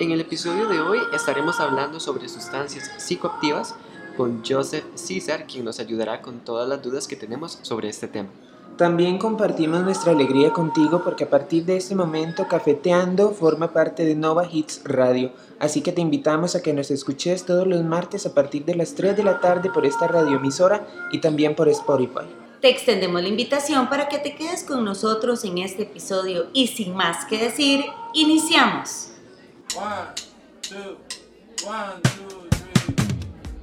En el episodio de hoy estaremos hablando sobre sustancias psicoactivas con Joseph César, quien nos ayudará con todas las dudas que tenemos sobre este tema. También compartimos nuestra alegría contigo porque a partir de este momento Cafeteando forma parte de Nova Hits Radio, así que te invitamos a que nos escuches todos los martes a partir de las 3 de la tarde por esta radioemisora y también por Spotify. Te extendemos la invitación para que te quedes con nosotros en este episodio y sin más que decir, iniciamos.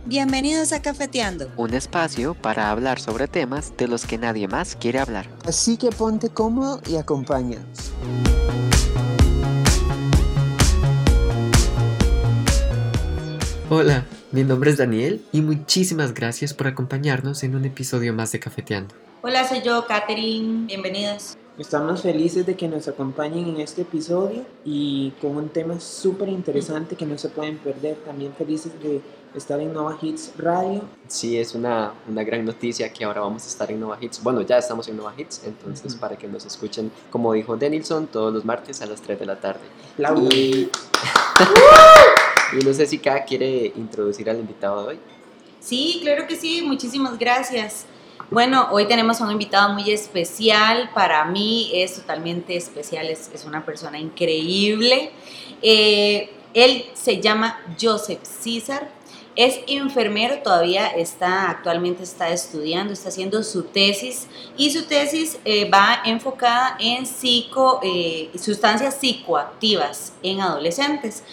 Bienvenidos a Cafeteando. Un espacio para hablar sobre temas de los que nadie más quiere hablar. Así que ponte cómodo y acompáñanos. Hola, mi nombre es Daniel y muchísimas gracias por acompañarnos en un episodio más de Cafeteando. Hola, soy yo, Katherine. Bienvenidos. Estamos felices de que nos acompañen en este episodio y con un tema súper interesante que no se pueden perder. También felices de estar en Nova Hits Radio. Sí, es una, una gran noticia que ahora vamos a estar en Nova Hits. Bueno, ya estamos en Nova Hits, entonces Ujú. para que nos escuchen, como dijo Denilson, todos los martes a las 3 de la tarde. Y, y no sé si cada quiere introducir al invitado de hoy. Sí, claro que sí. Muchísimas gracias. Bueno, hoy tenemos a un invitado muy especial. Para mí es totalmente especial. Es, una persona increíble. Eh, él se llama Joseph César. Es enfermero, todavía está, actualmente está estudiando, está haciendo su tesis y su tesis eh, va enfocada en eh, sustancias psicoactivas en adolescentes.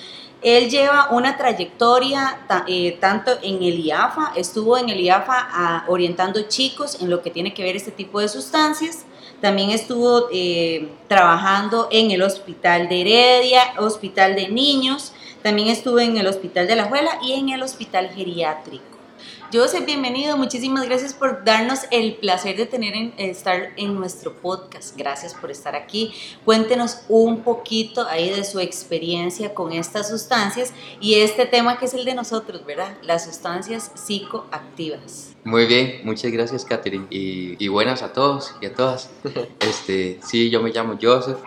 Él lleva una trayectoria eh, tanto en el IAFA, estuvo en el IAFA ah, orientando chicos en lo que tiene que ver este tipo de sustancias. También estuvo eh, trabajando en el Hospital de Heredia, Hospital de Niños. También estuvo en el Hospital de la Juela y en el Hospital Geriátrico. Joseph, bienvenido. Muchísimas gracias por darnos el placer de tener en, estar en nuestro podcast. Gracias por estar aquí. Cuéntenos un poquito ahí de su experiencia con estas sustancias y este tema que es el de nosotros, ¿verdad? Las sustancias psicoactivas. Muy bien, muchas gracias Katherine y, y buenas a todos y a todas. Este, sí, yo me llamo Joseph,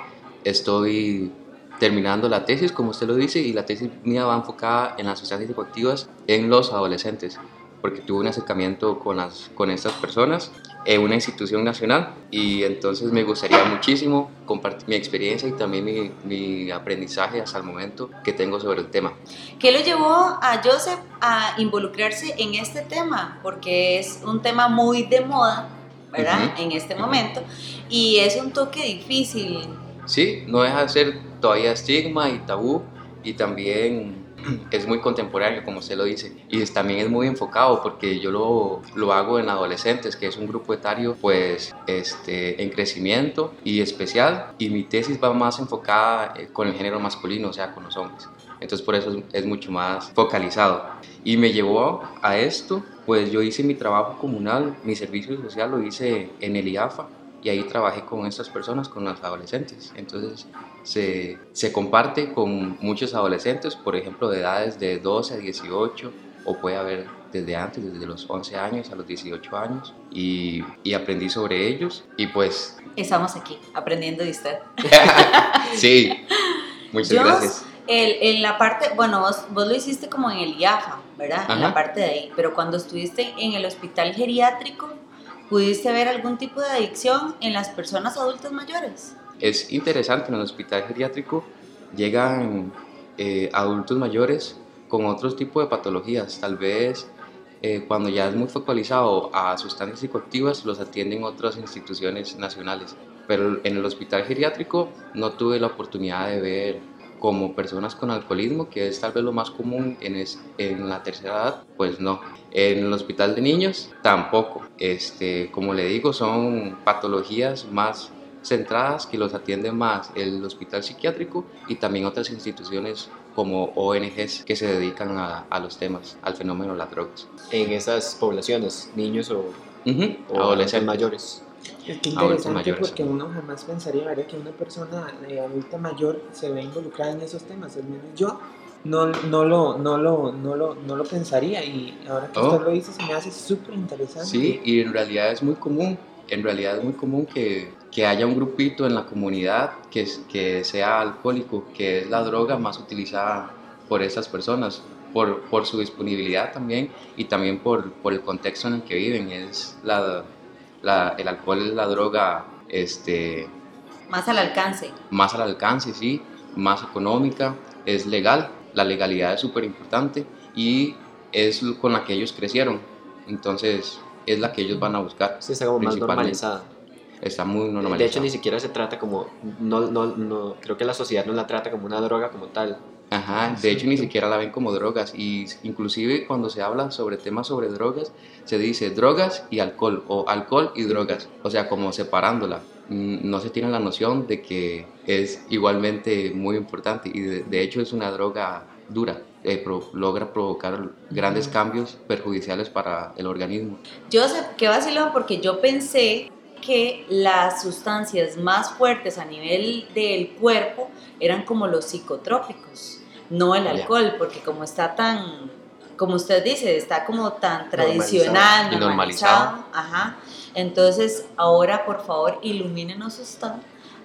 estoy terminando la tesis, como usted lo dice, y la tesis mía va enfocada en las sustancias psicoactivas en los adolescentes, porque tuve un acercamiento con, las, con estas personas en una institución nacional y entonces me gustaría muchísimo compartir mi experiencia y también mi, mi aprendizaje hasta el momento que tengo sobre el tema. ¿Qué lo llevó a Joseph a involucrarse en este tema? Porque es un tema muy de moda, ¿verdad? Ujú, En este momento. Y es un toque difícil. Sí, no deja de ser todavía estigma y tabú y también es muy contemporáneo, como usted lo dice. Y es- también es muy enfocado porque yo lo, lo hago en adolescentes, que es un grupo etario pues este, en crecimiento y especial. Y mi tesis va más enfocada eh, con el género masculino, o sea, con los hombres. Entonces por eso es, es mucho más focalizado. Y me llevó a esto, pues yo hice mi trabajo comunal, mi servicio social lo hice en el IAFA y ahí trabajé con estas personas, con los adolescentes. Entonces se, se comparte con muchos adolescentes, por ejemplo, de edades de 12 a 18 o puede haber desde antes, desde los 11 años a los 18 años y, y aprendí sobre ellos y pues Estamos aquí aprendiendo de usted. sí, muchas Jos, gracias. el- en la parte, bueno, vos, vos lo hiciste como en el IAFA, ¿verdad? En la Ajá. parte de ahí. Pero cuando estuviste en el hospital geriátrico, ¿pudiste ver algún tipo de adicción en las personas adultas mayores? Es interesante, en el hospital geriátrico llegan eh, adultos mayores con otros tipos de patologías. Tal vez eh, cuando ya es muy focalizado a sustancias psicoactivas, los atienden otras instituciones nacionales. Pero en el hospital geriátrico no tuve la oportunidad de ver como personas con alcoholismo, que es tal vez lo más común en, es- en la tercera edad, pues no. En el hospital de niños tampoco. Este, como le digo, son patologías más centradas que los atiende más el hospital psiquiátrico y también otras instituciones como ONGs que se dedican a, a los temas, al fenómeno de las drogas. En esas poblaciones, niños o, Ujú, o adolescentes. mayores. Es que interesante mayores. porque uno jamás pensaría ¿verdad? que una persona eh, adulta mayor se ve involucrada en esos temas. Al menos yo no, no, lo, no, lo, no, lo, no lo pensaría y ahora que Oh. usted lo dice se me hace súper interesante. Sí, y en realidad es muy común, en realidad es muy común que que haya un grupito en la comunidad que, es- que sea alcohólico, que es la droga más utilizada por esas personas, por, por su disponibilidad también y también por, por el contexto en el que viven. Es la, la- el alcohol es la droga este, Más al alcance. más al alcance, sí, más económica, es legal, la legalidad es súper importante y es con la que ellos crecieron, entonces es la que ellos van a buscar. Sí, está como más normalizada. Está muy normalizada. De hecho, ni siquiera se trata como. No, no, no, creo que la sociedad no la trata como una droga como tal. Ajá, de hecho ni siquiera la ven como drogas y inclusive cuando se habla sobre temas sobre drogas se dice drogas y alcohol o alcohol y drogas, o sea como separándola. Mm, No se tiene la noción de que es igualmente muy importante y de, de hecho es una droga dura, eh, pro- logra provocar grandes cambios perjudiciales para el organismo. Joseph, qué vacilón, porque yo pensé que las sustancias más fuertes a nivel del cuerpo eran como los psicotrópicos, no el alcohol, porque como está tan, como usted dice, está como tan tradicional, Y normalizado, normalizado. ajá. Entonces, ahora por favor, ilumínenos usted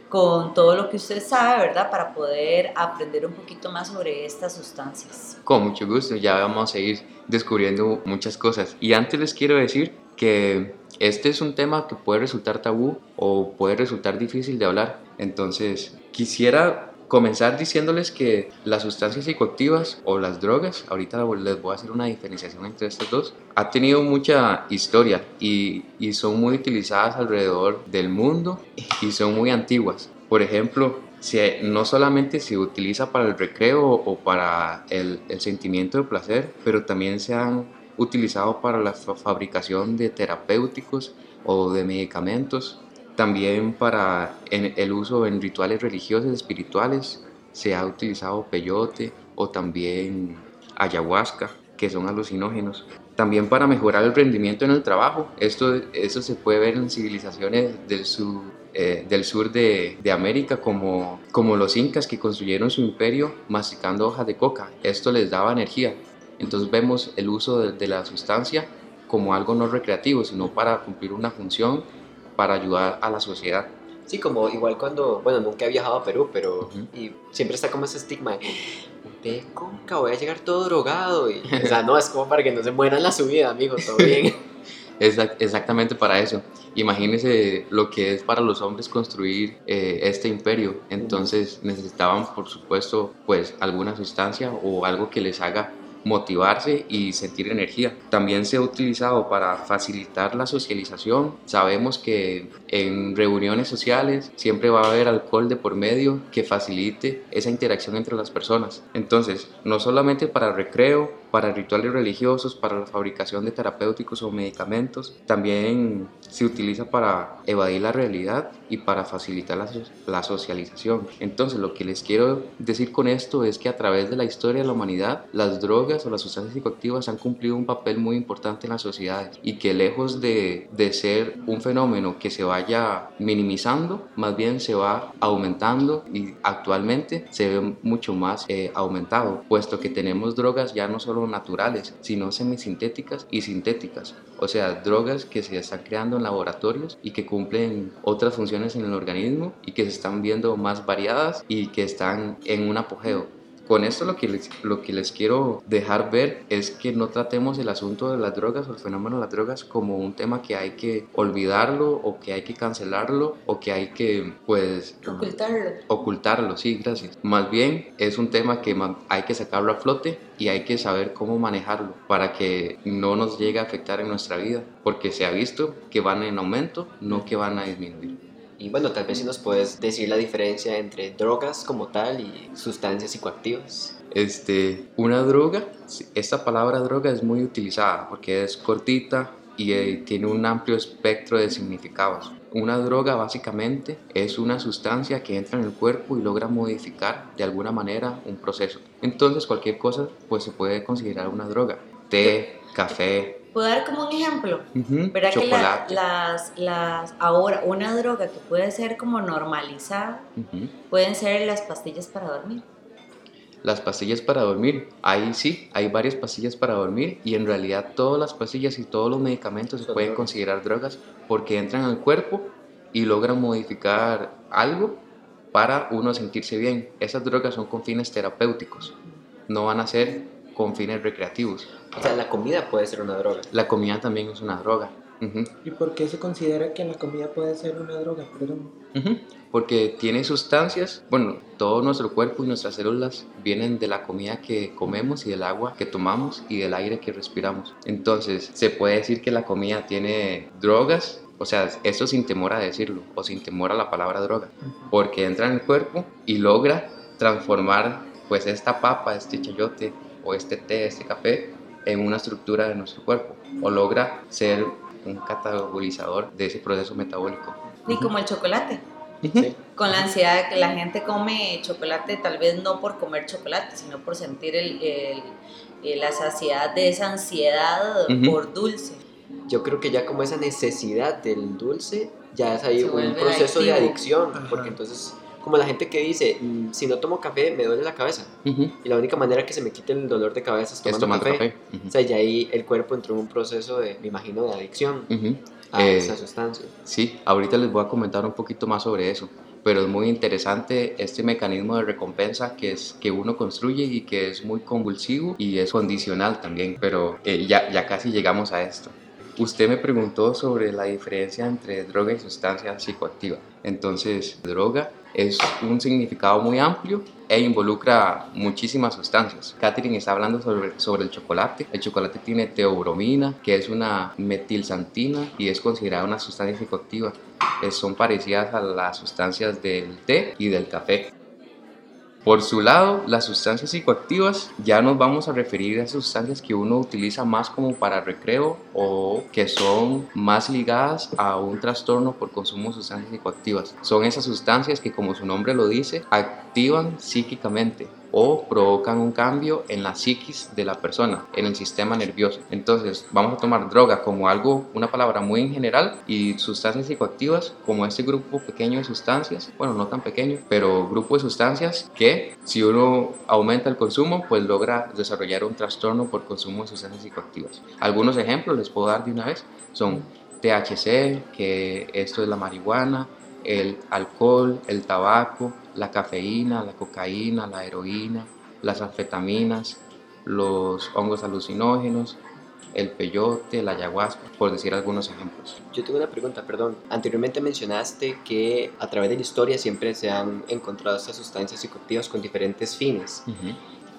con todo lo que usted sabe, ¿verdad? Para poder aprender un poquito más sobre estas sustancias. Con mucho gusto, ya vamos a ir descubriendo muchas cosas. Y antes les quiero decir que este es un tema que puede resultar tabú o puede resultar difícil de hablar. Entonces, quisiera comenzar diciéndoles que las sustancias psicoactivas o las drogas, ahorita les voy a hacer una diferenciación entre estas dos, ha tenido mucha historia y, y son muy utilizadas alrededor del mundo y son muy antiguas. Por ejemplo, se- no solamente se utiliza para el recreo o para el, el sentimiento de placer, pero también se han utilizado para la fa- fabricación de terapéuticos o de medicamentos, también para el uso en rituales religiosos espirituales, se ha utilizado peyote o también ayahuasca, que son alucinógenos. También para mejorar el rendimiento en el trabajo. Esto, eso se puede ver en civilizaciones del sur, eh, del sur de, América, como, como los incas que construyeron su imperio masticando hojas de coca. Esto les daba energía. Entonces vemos el uso de la sustancia como algo no recreativo, sino para cumplir una función, para ayudar a la sociedad. Sí, como igual cuando, bueno, nunca he viajado a Perú, pero Ujú. y siempre está como ese estigma de de coca, voy a llegar todo drogado. Y, o sea, no, es como para que no se muera en la subida, amigo, todo bien. Exact- exactamente para eso. Imagínense lo que es para los hombres construir eh, este imperio. Entonces necesitaban, por supuesto, pues alguna sustancia o algo que les haga motivarse y sentir energía. También se ha utilizado para facilitar la socialización. Sabemos que en reuniones sociales siempre va a haber alcohol de por medio que facilite esa interacción entre las personas. Entonces, no solamente para recreo, para rituales religiosos, para la fabricación de terapéuticos o medicamentos, también se utiliza para evadir la realidad y para facilitar la, la socialización. Entonces, lo que les quiero decir con esto es que a través de la historia de la humanidad, las drogas o las sustancias psicoactivas han cumplido un papel muy importante en las sociedades y que lejos de, de ser un fenómeno que se vaya minimizando, más bien se va aumentando y actualmente se ve mucho más eh, aumentado, puesto que tenemos drogas ya no solo naturales, sino semisintéticas y sintéticas, o sea, drogas que se están creando en laboratorios y que cumplen otras funciones en el organismo y que se están viendo más variadas y que están en un apogeo. Con esto lo que, les, lo que les quiero dejar ver es que no tratemos el asunto de las drogas o el fenómeno de las drogas como un tema que hay que olvidarlo o que hay que cancelarlo o que hay que pues Ocultarlo. ocultarlo, sí, gracias. Más bien es un tema que hay que sacarlo a flote y hay que saber cómo manejarlo para que no nos llegue a afectar en nuestra vida, porque se ha visto que van en aumento, no que van a disminuir. Y bueno, tal vez si nos puedes decir la diferencia entre drogas como tal y sustancias psicoactivas. Este, una droga, esta palabra droga es muy utilizada porque es cortita y eh, tiene un amplio espectro de significados. Una droga básicamente es una sustancia que entra en el cuerpo y logra modificar de alguna manera un proceso. Entonces cualquier cosa pues se puede considerar una droga. Té, café, ¿Puedo dar como un ejemplo? ujú, ¿Verdad que la- chocolate. las, las, ahora una droga que puede ser como normalizada pueden ser las pastillas para dormir? Las pastillas para dormir, ahí sí, hay varias pastillas para dormir y en realidad todas las pastillas y todos los medicamentos se pueden considerar drogas porque entran al cuerpo y logran modificar algo para uno sentirse bien. Esas drogas son con fines terapéuticos, no van a ser con fines recreativos. O sea, la comida puede ser una droga. La comida también es una droga. ¿Y por qué se considera que la comida puede ser una droga? Perdón. ujú, Porque tiene sustancias, bueno, todo nuestro cuerpo y nuestras células vienen de la comida que comemos y del agua que tomamos y del aire que respiramos. Entonces, se puede decir que la comida tiene drogas, o sea, esto sin temor a decirlo o sin temor a la palabra droga, porque entra en el cuerpo y logra transformar pues esta papa, este chayote o este té, este café en una estructura de nuestro cuerpo o logra ser un catabolizador de ese proceso metabólico. Y como el chocolate. Sí. Con la ansiedad que la gente come chocolate, tal vez no por comer chocolate, sino por sentir el, el- eh, la saciedad de esa ansiedad Ujú. por dulce. Yo creo que ya como esa necesidad del dulce, ya es ahí Se un proceso de adictivo. adicción. Ajá. Porque entonces, como la gente que dice, "Mm, si no tomo café, me duele la cabeza. Ujú. Y la única manera que se me quite el dolor de cabeza es Es tomando, tomando café. café. Ujú. O sea, ya ahí el cuerpo entró en un proceso de, me imagino, de adicción Ujú. a Eh, esa sustancia. Sí, ahorita les voy a comentar un poquito más sobre eso, pero es muy interesante este mecanismo de recompensa que es que uno construye y que es muy convulsivo y es condicional también, pero eh, ya, ya casi llegamos a esto. Usted me preguntó sobre la diferencia entre droga y sustancia psicoactiva. Entonces, droga es un significado muy amplio e involucra muchísimas sustancias. Catherine está hablando sobre, sobre el chocolate. El chocolate tiene teobromina, que es una metilsantina y es considerada una sustancia psicoactiva. Eh, son parecidas a las sustancias del té y del café. Por su lado, las sustancias psicoactivas ya nos vamos a referir a sustancias que uno utiliza más como para recreo o que son más ligadas a un trastorno por consumo de sustancias psicoactivas. Son esas sustancias que, como su nombre lo dice, activan psíquicamente o provocan un cambio en la psiquis de la persona, en el sistema nervioso. Entonces, vamos a tomar droga como algo, una palabra muy en general, y sustancias psicoactivas como este grupo pequeño de sustancias, bueno, no tan pequeño, pero grupo de sustancias que si uno aumenta el consumo, pues logra desarrollar un trastorno por consumo de sustancias psicoactivas. Algunos ejemplos les puedo dar de una vez, son THC, que esto es la marihuana, el alcohol, el tabaco, la cafeína, la cocaína, la heroína, las anfetaminas, los hongos alucinógenos, el peyote, la ayahuasca, por decir algunos ejemplos. Yo tengo una pregunta, perdón. Anteriormente mencionaste que a través de la historia siempre se han encontrado estas sustancias psicoactivas con diferentes fines.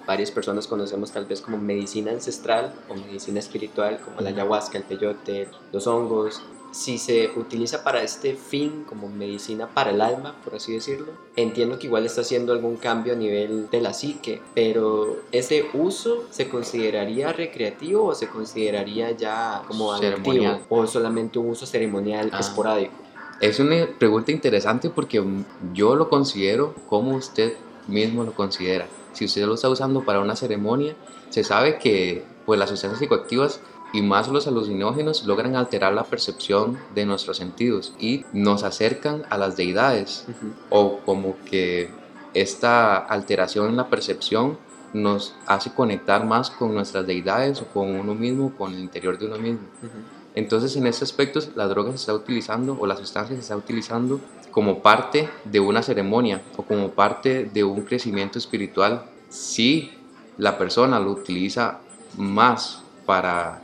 Varias personas conocemos tal vez como medicina ancestral o medicina espiritual, como la ayahuasca, el peyote, los hongos. Si se utiliza para este fin como medicina para el alma, por así decirlo, entiendo que igual está haciendo algún cambio a nivel de la psique, pero ¿ese uso se consideraría recreativo o se consideraría ya como Ceremonial. o solamente un uso ceremonial Ah. esporádico? Es una pregunta interesante porque yo lo considero como usted mismo lo considera. Si usted lo está usando para una ceremonia, se sabe que pues, las sustancias psicoactivas y más los alucinógenos logran alterar la percepción de nuestros sentidos y nos acercan a las deidades Ujú. o como que esta alteración en la percepción nos hace conectar más con nuestras deidades o con uno mismo, con el interior de uno mismo. Ujú. Entonces, en este aspecto, la droga se está utilizando o la sustancia se está utilizando como parte de una ceremonia o como parte de un crecimiento espiritual. Si la persona lo utiliza más para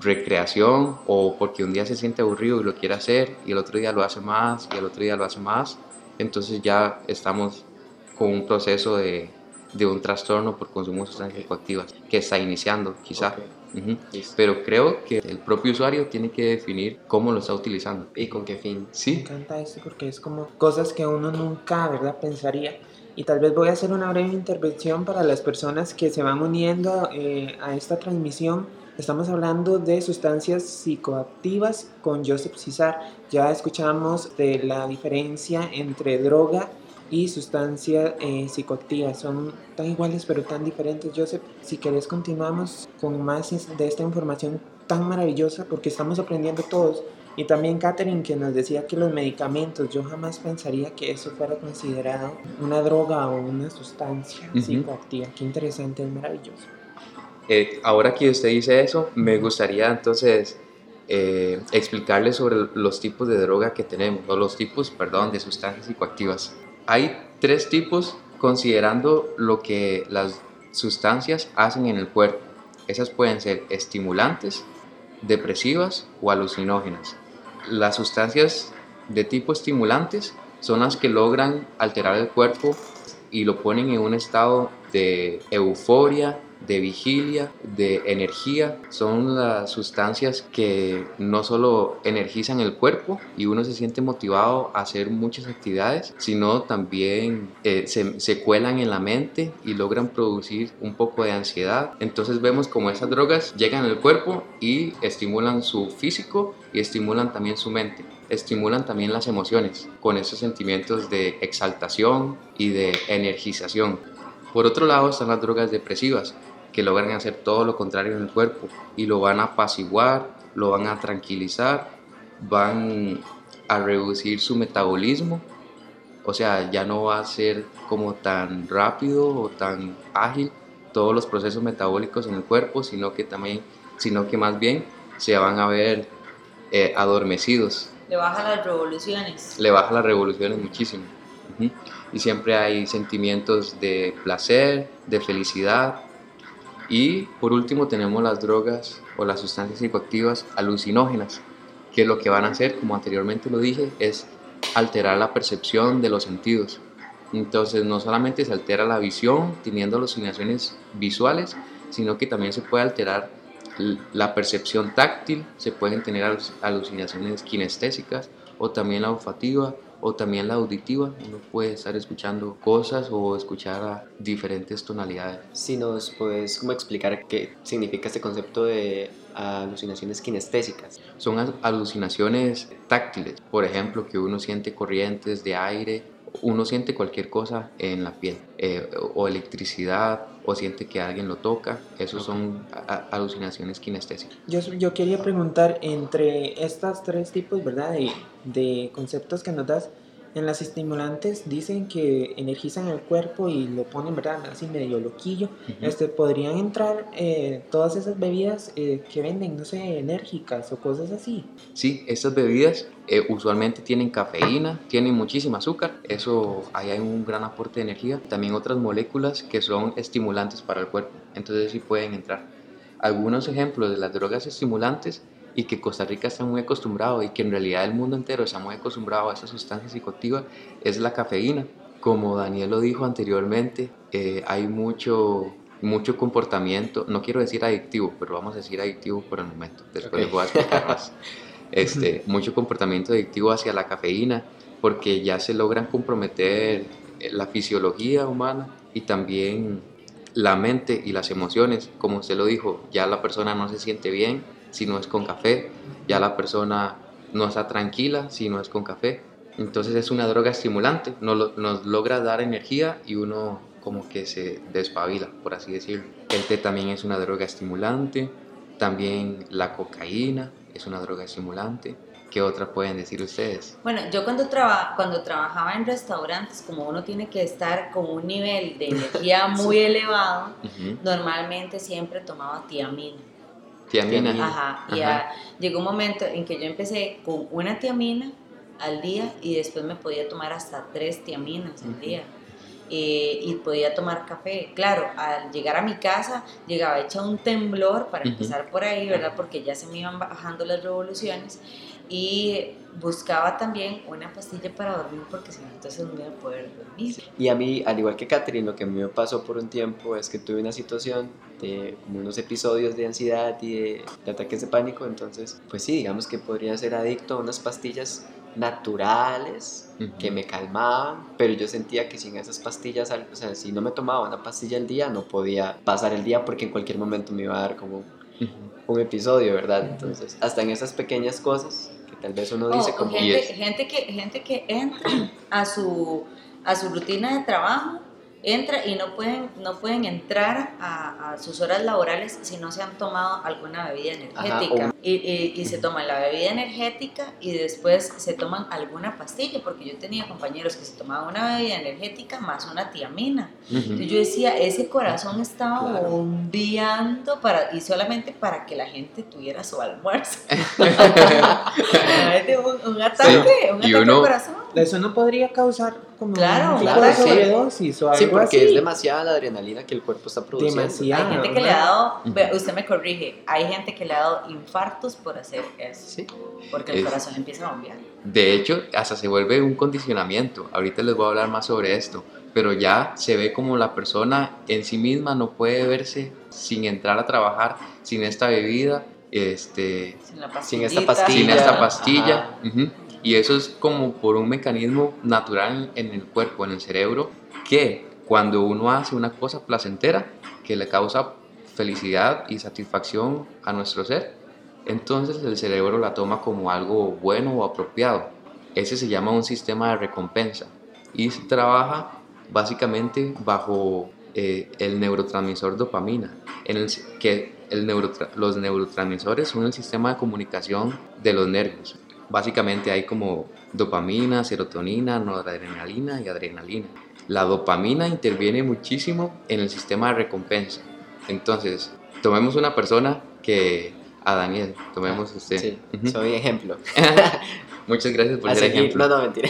recreación o porque un día se siente aburrido y lo quiere hacer y el otro día lo hace más y el otro día lo hace más, entonces ya estamos con un proceso de, de un trastorno por consumo de sustancias psicoactivas que está iniciando quizá. Ok, Ujú. listo. Pero creo que el propio usuario tiene que definir cómo lo está utilizando. ¿Y con qué fin? Me Sí, encanta esto porque es como cosas que uno nunca, ¿verdad?, pensaría. Y tal vez voy a hacer una breve intervención para las personas que se van uniendo eh, a esta transmisión. Estamos hablando de sustancias psicoactivas con Joseph Cizar. Ya escuchamos de la diferencia entre droga y sustancia eh, psicoactiva. Son tan iguales pero tan diferentes. Joseph, si querés continuamos con más de esta información tan maravillosa porque estamos aprendiendo todos. Y también Catherine que nos decía que los medicamentos, yo jamás pensaría que eso fuera considerado una droga o una sustancia Ujú. psicoactiva. Qué interesante, es maravilloso. Eh, ahora que usted dice eso, me gustaría entonces eh, sobre los tipos de droga que tenemos, o los tipos, perdón, de sustancias psicoactivas. Hay tres tipos considerando lo que las sustancias hacen en el cuerpo. Esas pueden ser estimulantes, depresivas o alucinógenas. Las sustancias de tipo estimulantes son las que logran alterar el cuerpo y lo ponen en un estado de euforia, de vigilia, de energía. Son las sustancias que no solo energizan el cuerpo y uno se siente motivado a hacer muchas actividades, sino también eh, se, se, cuelan en la mente y logran producir un poco de ansiedad. Entonces vemos como esas drogas llegan al cuerpo y estimulan su físico y estimulan también su mente estimulan también las emociones con esos sentimientos de exaltación y de energización. Por otro lado están las drogas depresivas, que logran hacer todo lo contrario en el cuerpo y lo van a apaciguar, lo van a tranquilizar, van a reducir su metabolismo, o sea, ya no va a ser como tan rápido o tan ágil todos los procesos metabólicos en el cuerpo, sino que también, sino que más bien se van a ver eh, adormecidos. Le baja las revoluciones. Le baja las revoluciones muchísimo. Y siempre hay sentimientos de placer, de felicidad, y por último tenemos las drogas o las sustancias psicoactivas alucinógenas, que lo que van a hacer, como anteriormente lo dije, es alterar la percepción de los sentidos. Entonces no solamente se altera la visión teniendo alucinaciones visuales, sino que también se puede alterar la percepción táctil, se pueden tener alucinaciones kinestésicas o también la olfativa o también la auditiva, uno puede estar escuchando cosas o escuchar a diferentes tonalidades. Si nos puedes como explicar qué significa este concepto de alucinaciones kinestésicas. Son alucinaciones táctiles, por ejemplo, que uno siente corrientes de aire, uno siente cualquier cosa en la piel, eh, o electricidad, o siente que alguien lo toca, esos son alucinaciones kinestésicas. Yo, yo quería preguntar, entre estos tres tipos, ¿verdad?, de, de conceptos que nos das, en las estimulantes dicen que energizan el cuerpo y lo ponen, ¿verdad? Así medio loquillo. este, ¿Podrían entrar eh, todas esas bebidas eh, que venden, no sé, enérgicas o cosas así? Sí, estas bebidas eh, usualmente tienen cafeína, tienen muchísimo azúcar, eso ahí hay un gran aporte de energía. También otras moléculas que son estimulantes para el cuerpo, entonces sí pueden entrar. Algunos ejemplos de las drogas estimulantes y que Costa Rica está muy acostumbrado y que en realidad el mundo entero está muy acostumbrado a esa sustancia psicoactiva es la cafeína. Como Daniel lo dijo anteriormente, eh, hay mucho, mucho comportamiento, no quiero decir adictivo, pero vamos a decir adictivo por el momento, después les voy a explicar más. Este, mucho comportamiento adictivo hacia la cafeína, porque ya se logran comprometer eh, la fisiología humana y también la mente y las emociones. Como usted lo dijo, ya la persona no se siente bien si no es con café, ya la persona no está tranquila si no es con café. Entonces es una droga estimulante, nos, nos logra dar energía y uno como que se despabila, por así decirlo. El té también es una droga estimulante, también la cocaína es una droga estimulante. ¿Qué otra pueden decir ustedes? Bueno, yo cuando, traba, cuando trabajaba en restaurantes, como uno tiene que estar con un nivel de energía muy elevado, normalmente siempre tomaba tiamina. Tiamina. Ajá. Y llegó un momento en que yo empecé con una tiamina al día y después me podía tomar hasta tres tiaminas al día. Eh, y podía tomar café. Claro, al llegar a mi casa llegaba hecha un temblor para empezar por ahí, ¿verdad? Porque ya se me iban bajando las revoluciones y buscaba también una pastilla para dormir porque si no entonces no iba a poder dormir. Y a mí, al igual que Catherine, lo que a mí me pasó por un tiempo es que tuve una situación de como unos episodios de ansiedad y de, ataques de pánico, entonces pues sí, digamos que podría ser adicto a unas pastillas naturales que me calmaban, pero yo sentía que sin esas pastillas, o sea, si no me tomaba una pastilla al día, no podía pasar el día porque en cualquier momento me iba a dar como un episodio, ¿verdad? Entonces, hasta en esas pequeñas cosas tal vez uno dice como... Gente, gente, que, gente que entra a su, a su rutina de trabajo entra y no pueden, no pueden entrar a, a sus horas laborales si no se han tomado alguna bebida energética. Ajá, y, y- y se toman la bebida energética y después se toman alguna pastilla, porque yo tenía compañeros que se tomaban una bebida energética más una tiamina. Entonces yo decía, ese corazón estaba Claro. bombeando para, y solamente para que la gente tuviera su almuerzo. un, un ataque, un y ataque al corazón. Eso no podría causar como Claro, un tipo claro, de sobredosis o algo Sí, porque así. es demasiada la adrenalina que el cuerpo está produciendo. Demasiado. Hay gente que le ha dado, usted me corrige, hay gente que le ha dado infartos por hacer eso, Sí. porque el Es- corazón empieza a bombear. De hecho, hasta se vuelve un condicionamiento. Ahorita les voy a hablar más sobre esto, pero ya se ve como la persona en sí misma no puede verse sin entrar a trabajar, sin esta bebida, este, Sin, la Sin esta pastilla. sin esta pastilla. Ajá. ujú. Y eso es como por un mecanismo natural en el cuerpo, en el cerebro, que cuando uno hace una cosa placentera que le causa felicidad y satisfacción a nuestro ser, entonces el cerebro la toma como algo bueno o apropiado. Ese se llama un sistema de recompensa y se trabaja básicamente bajo eh, el neurotransmisor dopamina, en el que los neurotransmisores son el sistema de comunicación de los nervios. Básicamente hay como dopamina, serotonina, noradrenalina y adrenalina. La dopamina interviene muchísimo en el sistema de recompensa. Entonces, tomemos una persona que a Daniel, tomemos usted. Ah, Sí, Ujú. soy ejemplo. Muchas gracias por A ser seguir- ejemplo. No, no, mentira.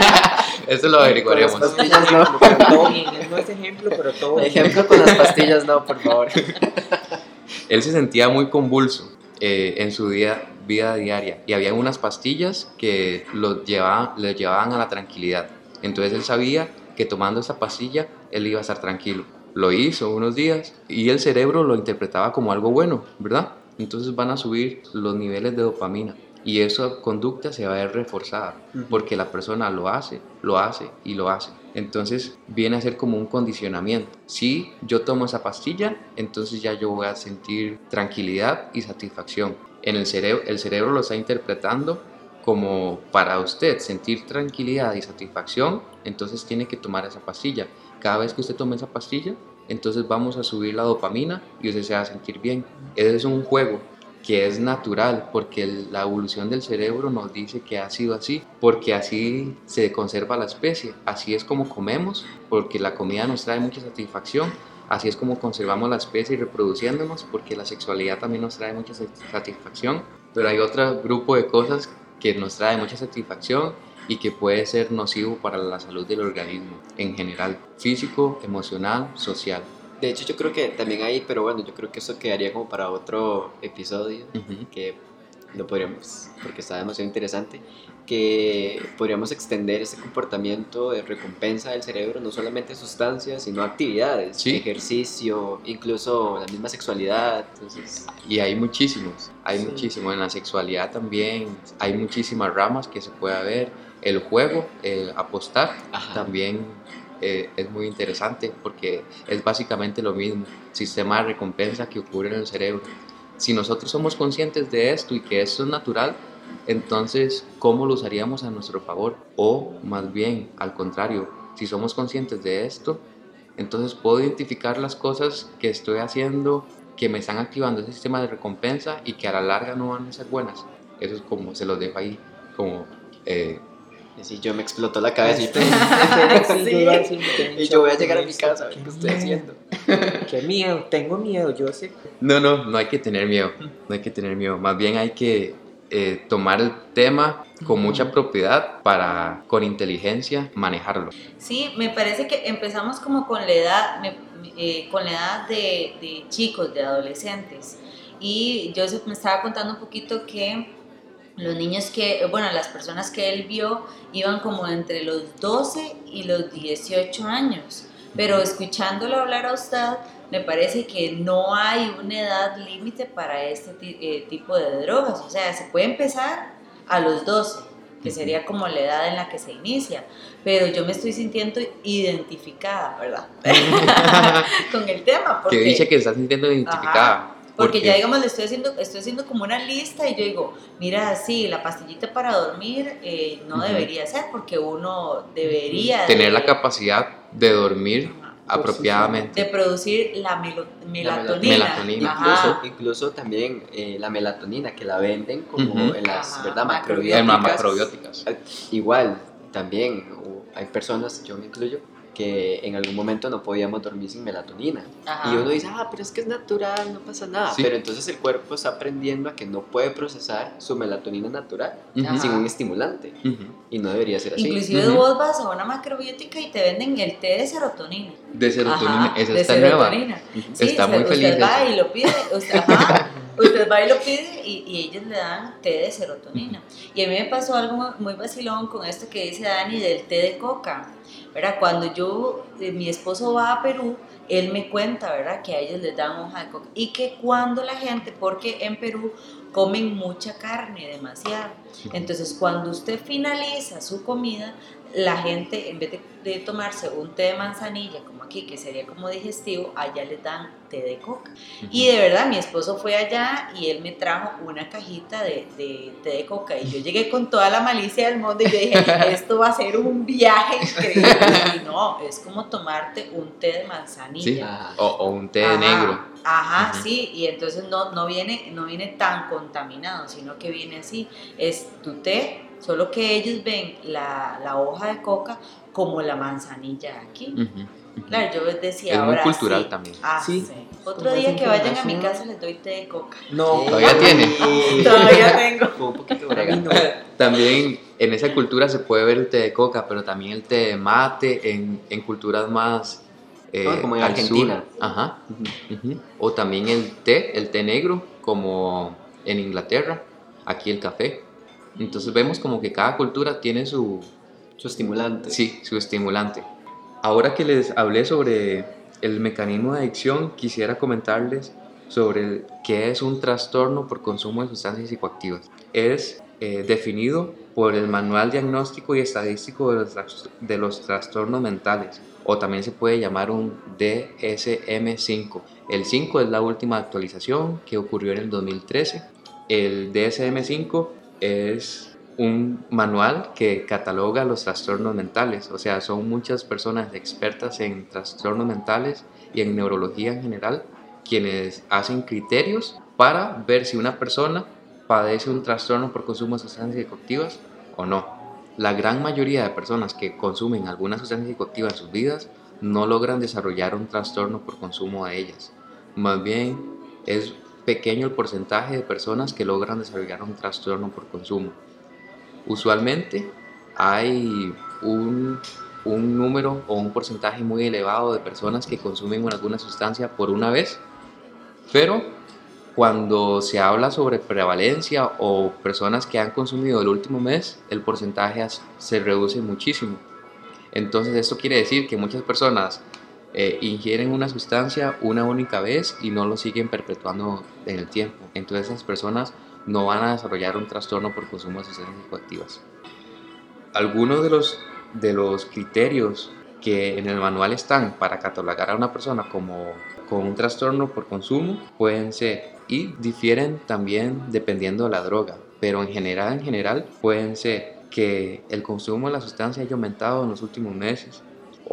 Eso lo averiguaremos. Con las pastillas no. Pero todo bien, él no es ejemplo, pero todo bien. Ejemplo con las pastillas no, por favor. Él se sentía muy convulso eh, en su día, vida diaria y había unas pastillas que lo llevaban, le llevaban a la tranquilidad. Entonces él sabía que tomando esa pastilla él iba a estar tranquilo. Lo hizo unos días y el cerebro lo interpretaba como algo bueno, ¿verdad? Entonces van a subir los niveles de dopamina y esa conducta se va a ver reforzada porque la persona lo hace, lo hace y lo hace. Entonces viene a ser como un condicionamiento. Si yo tomo esa pastilla, entonces ya yo voy a sentir tranquilidad y satisfacción. En el cerebro, el cerebro lo está interpretando como para usted sentir tranquilidad y satisfacción, entonces tiene que tomar esa pastilla. Cada vez que usted tome esa pastilla, entonces vamos a subir la dopamina y usted se va a sentir bien. Ese es un juego que es natural porque la evolución del cerebro nos dice que ha sido así, porque así se conserva la especie, así es como comemos, porque la comida nos trae mucha satisfacción, así es como conservamos la especie y reproduciéndonos, porque la sexualidad también nos trae mucha sat- satisfacción, pero hay otro grupo de cosas que nos trae mucha satisfacción y que puede ser nocivo para la salud del organismo en general, físico, emocional, social. De hecho, yo creo que también hay, pero bueno, yo creo que eso quedaría como para otro episodio, Ujú. que lo podríamos, porque está demasiado interesante, que podríamos extender ese comportamiento de recompensa del cerebro, no solamente sustancias, sino actividades, Sí. ejercicio, incluso la misma sexualidad. Entonces, Y hay muchísimos, hay Sí. muchísimos. En la sexualidad también hay muchísimas ramas que se puede ver. El juego, el apostar, Ajá. también eh, es muy interesante porque es básicamente lo mismo, sistema de recompensa que ocurre en el cerebro. Si nosotros somos conscientes de esto y que esto es natural, entonces, ¿cómo lo usaríamos a nuestro favor? O más bien, al contrario, si somos conscientes de esto, entonces puedo identificar las cosas que estoy haciendo que me están activando ese sistema de recompensa y que a la larga no van a ser buenas. Eso es como, se los dejo ahí, como... eh, así yo me explotó la cabeza y, Sí, yo a decir, y yo voy a llegar a mi casa a ver qué estoy haciendo. Qué miedo, tengo miedo, yo sé. No, no, no hay que tener miedo, no hay que tener miedo, más bien hay que eh, tomar el tema con mucha propiedad para con inteligencia manejarlo. Sí, me parece que empezamos como con la edad, me- eh, con la edad de, de chicos, de adolescentes. Y Joseph me estaba contando un poquito que los niños que, bueno, las personas que él vio iban como entre los 12 y los 18 años. Pero escuchándolo hablar a usted, me parece que no hay una edad límite para este eh, tipo de drogas. O sea, se puede empezar a los 12, que sería como la edad en la que se inicia. Pero yo me estoy sintiendo identificada, ¿verdad? Con el tema. Que Porque, dice que se está sintiendo identificada. Ajá, Porque ya digamos, le estoy haciendo, estoy haciendo como una lista y yo digo, mira, sí, la pastillita para dormir eh, no debería ser porque uno debería Tener de- la capacidad de dormir Ajá. apropiadamente. de producir la melo- melatonina. melatonina. Incluso, incluso también eh, la melatonina que la venden como en las Ajá, ¿verdad? macrobióticas. En macrobióticas. macrobióticas. Igual, también hay personas, yo me incluyo, que en algún momento no podíamos dormir sin melatonina. Ajá. Y uno dice, ah, pero es que es natural, no pasa nada. Sí. Pero entonces el cuerpo está aprendiendo a que no puede procesar su melatonina natural Ujú. sin Ajá. un estimulante. Y no debería ser así. Inclusive vos vas a una macrobiótica y te venden el té de serotonina. De serotonina. Ajá, Esa de está nueva. serotonina. Sí, Está muy feliz Usted va y lo pide, usted, ajá, usted va y lo pide y, y ellos le dan té de serotonina. Y a mí me pasó algo muy- vacilón con esto que dice Dani del té de coca. ¿verdad? Cuando yo, eh, mi esposo va a Perú, él me cuenta, ¿verdad? Que a ellos les dan hoja de coca. Y que cuando la gente, porque en Perú comen mucha carne, demasiado. Entonces, cuando usted finaliza su comida, la gente, en vez de, de tomarse un té de manzanilla, como aquí, que sería como digestivo, allá les dan té de coca. Y de verdad, mi esposo fue allá y él me trajo una cajita de, de té de coca. Y yo llegué con toda la malicia del mundo y yo dije, esto va a ser un viaje increíble. Y no, es como tomarte un té de manzanilla. O, o un té Ajá, negro. Ajá, sí, y entonces no, no, viene, no viene tan contaminado, sino que viene así. Es tu té, solo que ellos ven la, la hoja de coca como la manzanilla aquí. Claro, yo les decía Es muy cultural sí. también. Ah, Sí. sí. Otro día que vayan a mi casa les doy té de coca. No. Todavía tiene. Todavía tengo. Un poquito no. También en esa cultura se puede ver el té de coca, pero también el té de mate en, en culturas más eh, Ah, como en Argentina. sur. Ajá. O también el té, el té negro, como en Inglaterra. Aquí el café. Entonces vemos como que cada cultura tiene su, Su estimulante. Sí, su estimulante. Ahora que les hablé sobre el mecanismo de adicción, quisiera comentarles sobre qué es un trastorno por consumo de sustancias psicoactivas. Es eh, definido por el Manual Diagnóstico y Estadístico de los, de los Trastornos Mentales, o también se puede llamar un DSM-5. El 5 es la última actualización que ocurrió en el 2013. El DSM-5 es un manual que cataloga los trastornos mentales, o sea, son muchas personas expertas en trastornos mentales y en neurología en general quienes hacen criterios para ver si una persona padece un trastorno por consumo de sustancias psicoactivas o no. La gran mayoría de personas que consumen alguna sustancia psicoactiva en sus vidas no logran desarrollar un trastorno por consumo de ellas. Más bien es pequeño el porcentaje de personas que logran desarrollar un trastorno por consumo. Usualmente hay un, un número o un porcentaje muy elevado de personas que consumen alguna sustancia por una vez, pero cuando se habla sobre prevalencia o personas que han consumido el último mes, el porcentaje se reduce muchísimo. Entonces esto quiere decir que muchas personas eh, ingieren una sustancia una única vez y no lo siguen perpetuando en el tiempo. Entonces esas personas no van a desarrollar un trastorno por consumo de sustancias psicoactivas. Algunos de los, de los criterios que en el manual están para catalogar a una persona como con un trastorno por consumo pueden ser y difieren también dependiendo de la droga, pero en general, en general pueden ser que el consumo de la sustancia haya aumentado en los últimos meses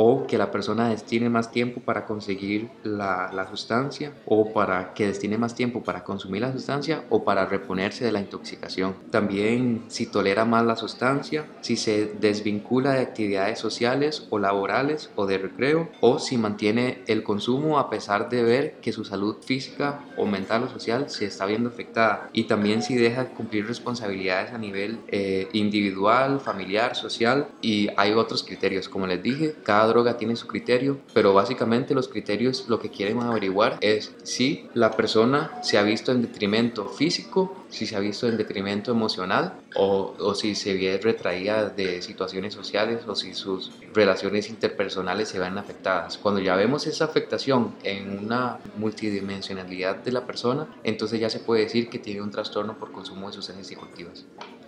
o que la persona destine más tiempo para conseguir la, la sustancia o para que destine más tiempo para consumir la sustancia o para reponerse de la intoxicación. También si tolera más la sustancia, si se desvincula de actividades sociales o laborales o de recreo o si mantiene el consumo a pesar de ver que su salud física o mental o social se está viendo afectada y también si deja de cumplir responsabilidades a nivel eh, individual, familiar, social y hay otros criterios. Como les dije, cada droga tiene su criterio, pero básicamente los criterios lo que quieren averiguar es si la persona se ha visto en detrimento físico, si se ha visto en detrimento emocional o, o si se ve retraída de situaciones sociales o si sus relaciones interpersonales se ven afectadas. Cuando ya vemos esa afectación en una multidimensionalidad de la persona, entonces ya se puede decir que tiene un trastorno por consumo de sustancias psicoactivas.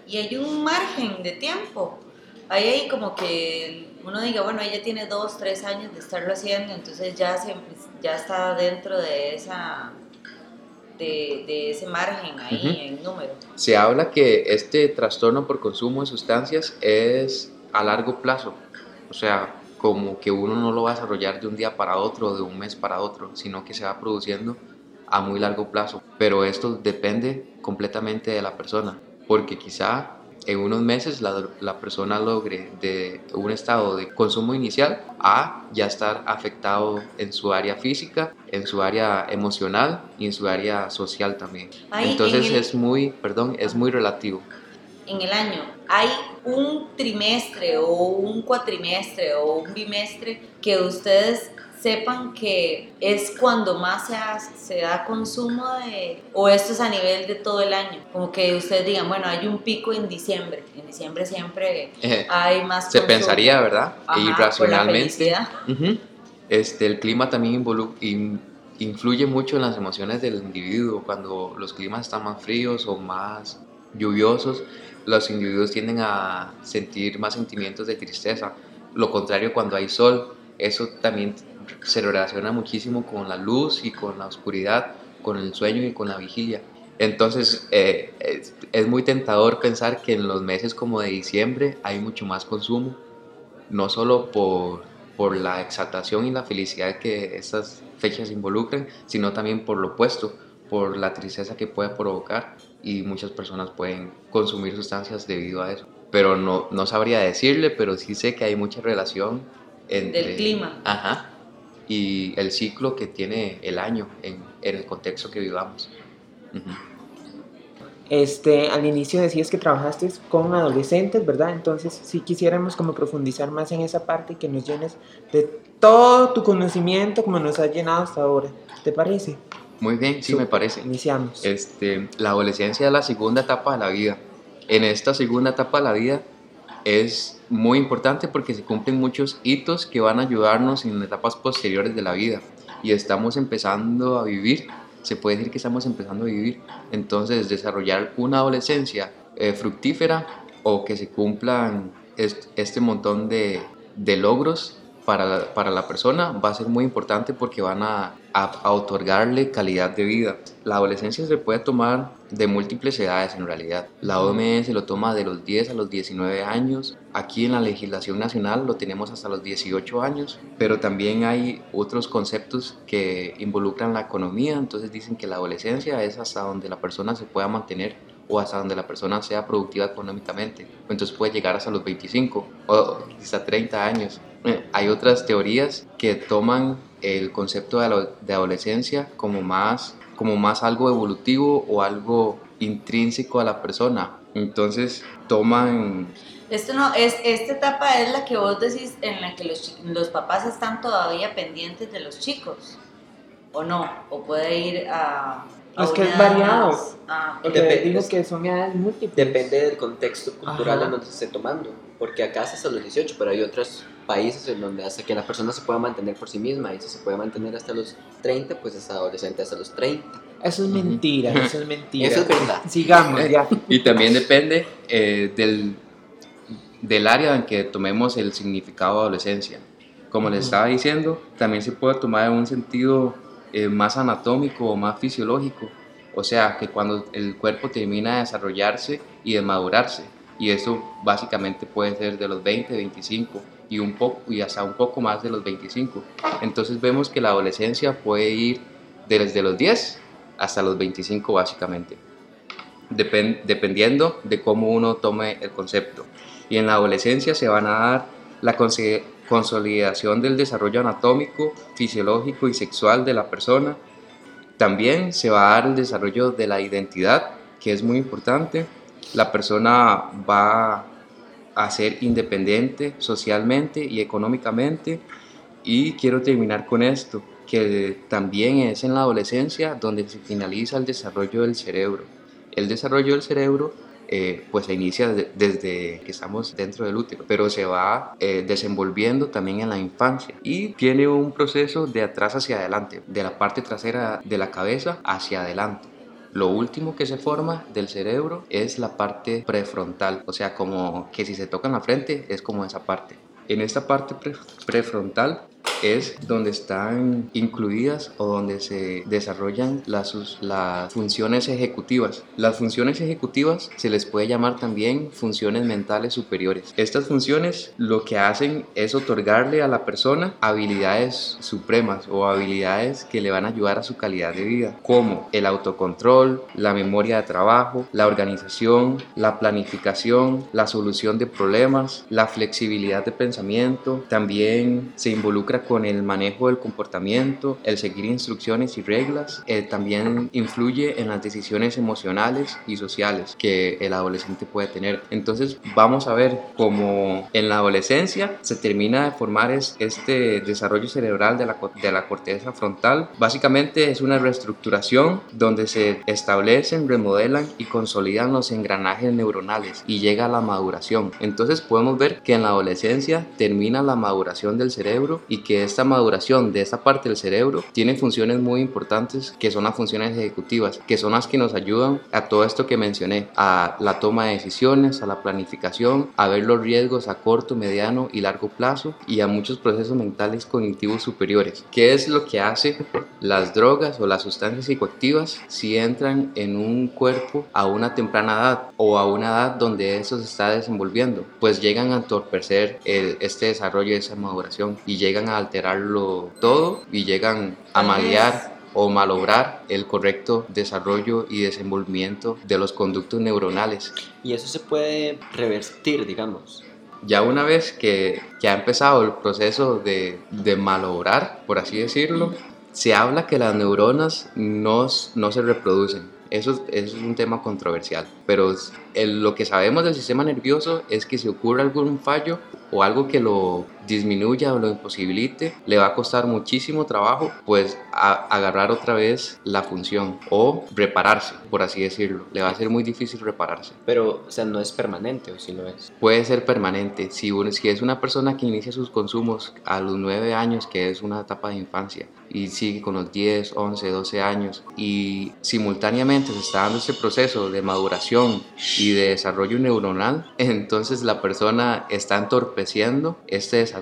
Y hay un margen de tiempo. Hay ahí como que uno diga, bueno, ella tiene dos, tres años de estarlo haciendo, entonces ya, se, ya está dentro de esa, de, de ese margen ahí Ujú. en número. Se habla que este trastorno por consumo de sustancias es a largo plazo, o sea, como que uno no lo va a desarrollar de un día para otro, de un mes para otro, sino que se va produciendo a muy largo plazo. Pero esto depende completamente de la persona, porque quizá en unos meses la, la persona logre de un estado de consumo inicial a ya estar afectado en su área física, en su área emocional y en su área social también. Ahí, Entonces en el- es muy, perdón, es muy relativo. en el año hay un trimestre o un cuatrimestre o un bimestre que ustedes sepan que es cuando más se, da consumo de, o esto es a nivel de todo el año, como que ustedes digan, bueno, hay un pico en diciembre, en diciembre siempre Eh, hay más se consumo. pensaría, ¿verdad? Ajá, la Irracionalmente. felicidad. Ujú. Este, el clima también involu- in- influye mucho en las emociones del individuo. Cuando los climas están más fríos o más lluviosos, los individuos tienden a sentir más sentimientos de tristeza. Lo contrario cuando hay sol, eso también se relaciona muchísimo con la luz y con la oscuridad, con el sueño y con la vigilia. Entonces eh, es, es muy tentador pensar que en los meses como de diciembre hay mucho más consumo, no solo por, por la exaltación y la felicidad que estas fechas involucran, sino también por lo opuesto, por la tristeza que puede provocar y muchas personas pueden consumir sustancias debido a eso. Pero no, no sabría decirle, pero sí sé que hay mucha relación entre... Del clima. Ajá. Y el ciclo que tiene el año en, en el contexto que vivamos. Este, al inicio decías que trabajaste con adolescentes, ¿verdad? Entonces, si quisiéramos como profundizar más en esa parte y que nos llenes de todo tu conocimiento como nos has llenado hasta ahora. ¿Te parece? Muy bien, sí Súper. me parece. Iniciamos. Este, la adolescencia es la segunda etapa de la vida. En esta segunda etapa de la vida es muy importante porque se cumplen muchos hitos que van a ayudarnos en etapas posteriores de la vida. Y estamos empezando a vivir, se puede decir que estamos empezando a vivir. Entonces, desarrollar una adolescencia eh, fructífera o que se cumplan est- este montón de, de logros para la, para la persona va a ser muy importante porque van a, a otorgarle calidad de vida. La adolescencia se puede tomar de múltiples edades en realidad. La OMS lo toma de los 10 a los 19 años. Aquí en la legislación nacional lo tenemos hasta los 18 años, pero también hay otros conceptos que involucran la economía. Entonces dicen que la adolescencia es hasta donde la persona se pueda mantener o hasta donde la persona sea productiva económicamente. Entonces puede llegar hasta los 25 o quizá 30 años. Eh, Hay otras teorías que toman el concepto de, de adolescencia como más, como más algo evolutivo o algo intrínseco a la persona. Entonces toman Esto no, es, esta etapa es la que vos decís en la que los, los papás están todavía pendientes de los chicos, ¿o no? ¿O puede ir a... a Es que es variado. más? Ah. Porque Depende. digo que son edades múltiples. Depende del contexto cultural Ajá. en donde se esté tomando. Porque acá es hasta los 18, pero hay otros países en donde hasta que la persona se pueda mantener por sí misma. Y si se puede mantener hasta los 30, pues es adolescente hasta los 30. Eso es Ujú. mentira, eso es mentira. Eso es verdad. Sigamos, ya. Y también depende eh, del, del área en que tomemos el significado de adolescencia. Como les Ujú. estaba diciendo, también se puede tomar en un sentido eh, más anatómico o más fisiológico. O sea, que cuando el cuerpo termina de desarrollarse y de madurarse. Y eso básicamente puede ser de los 20, 25 y, un poco, y hasta un poco más de los 25. Entonces vemos que la adolescencia puede ir desde los 10 hasta los 25 básicamente depen- dependiendo de cómo uno tome el concepto. Y en la adolescencia se van a dar la consolidación del desarrollo anatómico, fisiológico y sexual de la persona. También se va a dar el desarrollo de la identidad, que es muy importante. La persona va a ser independiente socialmente y económicamente. Y quiero terminar con esto, que también es en la adolescencia donde se finaliza el desarrollo del cerebro. El desarrollo del cerebro eh, pues se inicia de- desde que estamos dentro del útero, pero se va eh, desenvolviendo también en la infancia y tiene un proceso de atrás hacia adelante, de la parte trasera de la cabeza hacia adelante. Lo último que se forma del cerebro es la parte prefrontal, o sea, como que si se toca en la frente es como esa parte. En esta parte pre- prefrontal es donde están incluidas o donde se desarrollan las, las funciones ejecutivas. Las funciones ejecutivas se les puede llamar también funciones mentales superiores. Estas funciones lo que hacen es otorgarle a la persona habilidades supremas o habilidades que le van a ayudar a su calidad de vida, como el autocontrol, la memoria de trabajo, la organización, la planificación, la solución de problemas, la flexibilidad de pensamiento, también se involucra con el manejo del comportamiento, el seguir instrucciones y reglas, eh, también influye en las decisiones emocionales y sociales que el adolescente puede tener. Entonces vamos a ver cómo en la adolescencia se termina de formar este desarrollo cerebral de la, de la corteza frontal. Básicamente es una reestructuración donde se establecen, remodelan y consolidan los engranajes neuronales y llega a la maduración. Entonces podemos ver que en la adolescencia termina la maduración del cerebro y que esta maduración de esta parte del cerebro tiene funciones muy importantes que son las funciones ejecutivas, que son las que nos ayudan a todo esto que mencioné, a la toma de decisiones, a la planificación, a ver los riesgos a corto, mediano y largo plazo y a muchos procesos mentales cognitivos superiores. ¿Qué es lo que hace las drogas o las sustancias psicoactivas si entran en un cuerpo a una temprana edad o a una edad donde eso se está desenvolviendo? Pues llegan a entorpecer este desarrollo, esa maduración y llegan a alterarlo todo y llegan a malear o malograr el correcto desarrollo y desenvolvimiento de los conductos neuronales. Y eso se puede revertir, digamos. Ya una vez que, que ha empezado el proceso de, de malograr, por así decirlo, se habla que las neuronas no, no se reproducen. Eso es un tema controversial, pero lo que sabemos del sistema nervioso es que si ocurre algún fallo o algo que lo disminuya o lo imposibilite, le va a costar muchísimo trabajo pues agarrar otra vez la función o repararse, por así decirlo. Le va a ser muy difícil repararse. Pero, o sea, no es permanente o si no es. Puede ser permanente. Si, si es una persona que inicia sus consumos a los 9 años, que es una etapa de infancia, y sigue con los 10, 11, 12 años y simultáneamente se está dando este proceso de maduración y de desarrollo neuronal, entonces la persona está entorpeciendo este desarrollo.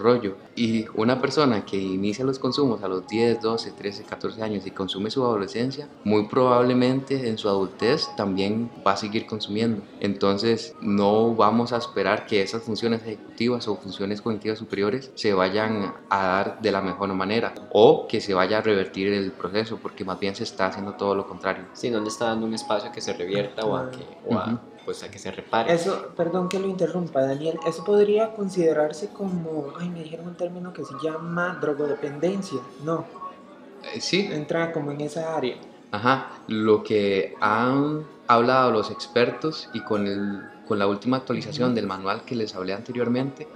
Y una persona que inicia los consumos a los 10, 12, 13, 14 años y consume su adolescencia, muy probablemente en su adultez también va a seguir consumiendo. Entonces no vamos a esperar que esas funciones ejecutivas o funciones cognitivas superiores se vayan a dar de la mejor manera o que se vaya a revertir el proceso, porque más bien se está haciendo todo lo contrario. Sí, no le está dando un espacio a que se revierta o a que, o a, pues, a que se repare. Eso, perdón que lo interrumpa, Daniel, eso podría considerarse como, ay, me dijeron un término que se llama drogodependencia, ¿no? Eh, sí. Entra como en esa área. Ajá, lo que han hablado los expertos y con, el, con la última actualización del manual que les hablé anteriormente,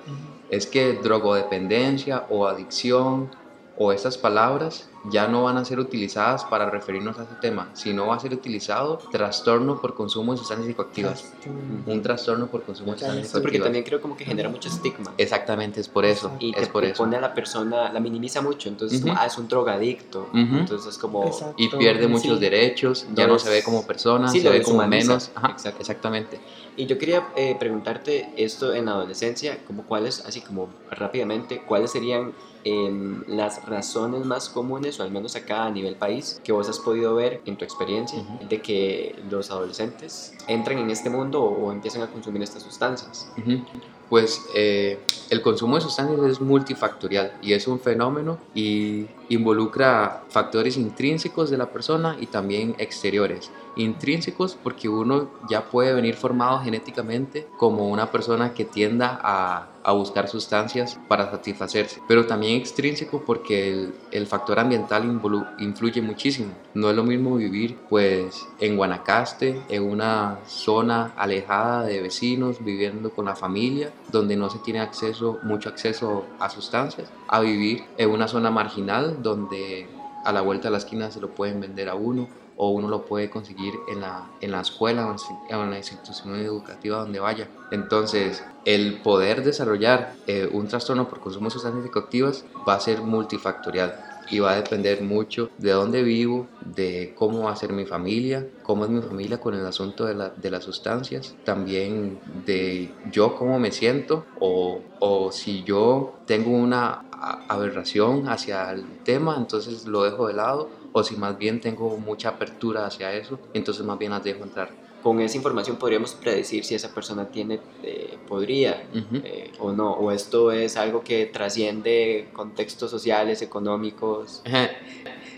es que drogodependencia o adicción o estas palabras ya no van a ser utilizadas para referirnos a este tema, sino va a ser utilizado trastorno por consumo de sustancias psicoactivas. Un trastorno por consumo de sustancias psicoactivas. Porque también creo como que genera mucho estigma. Exactamente, es por eso. Y es te, por te eso. pone a la persona, la minimiza mucho, entonces Ujú. como, ah, es un drogadicto, Ujú. entonces como... Exacto. Y pierde muchos Sí. derechos, ya No se ve como persona, Sí, se ve como menos. Ajá, exactamente. Y yo quería eh, preguntarte esto en la adolescencia, como cuáles, así como rápidamente, cuáles serían em, las razones más comunes, o al menos acá a nivel país, que vos has podido ver en tu experiencia, de que los adolescentes entran en este mundo o, o empiezan a consumir estas sustancias. Pues eh, el consumo de sustancias es multifactorial y es un fenómeno y involucra factores intrínsecos de la persona y también exteriores. Intrínsecos porque uno ya puede venir formado genéticamente como una persona que tienda a, a buscar sustancias para satisfacerse, pero también extrínseco porque el, el factor ambiental influye muchísimo. No es lo mismo vivir pues en Guanacaste, en una zona alejada de vecinos, viviendo con la familia, donde no se tiene acceso, mucho acceso a sustancias, a vivir en una zona marginal donde a la vuelta de la esquina se lo pueden vender a uno o uno lo puede conseguir en la, en la escuela o en la institución educativa donde vaya. Entonces, el poder desarrollar eh, un trastorno por consumo de sustancias psicoactivas va a ser multifactorial. Y va a depender mucho de dónde vivo, de cómo va a ser mi familia, cómo es mi familia con el asunto de, la- de las sustancias, también de yo cómo me siento o, o si yo tengo una aberración hacia el tema, entonces lo dejo de lado o si más bien tengo mucha apertura hacia eso, entonces más bien las dejo entrar. Con esa información podríamos predecir si esa persona tiene, eh, podría eh, o no, o esto es algo que trasciende contextos sociales, económicos.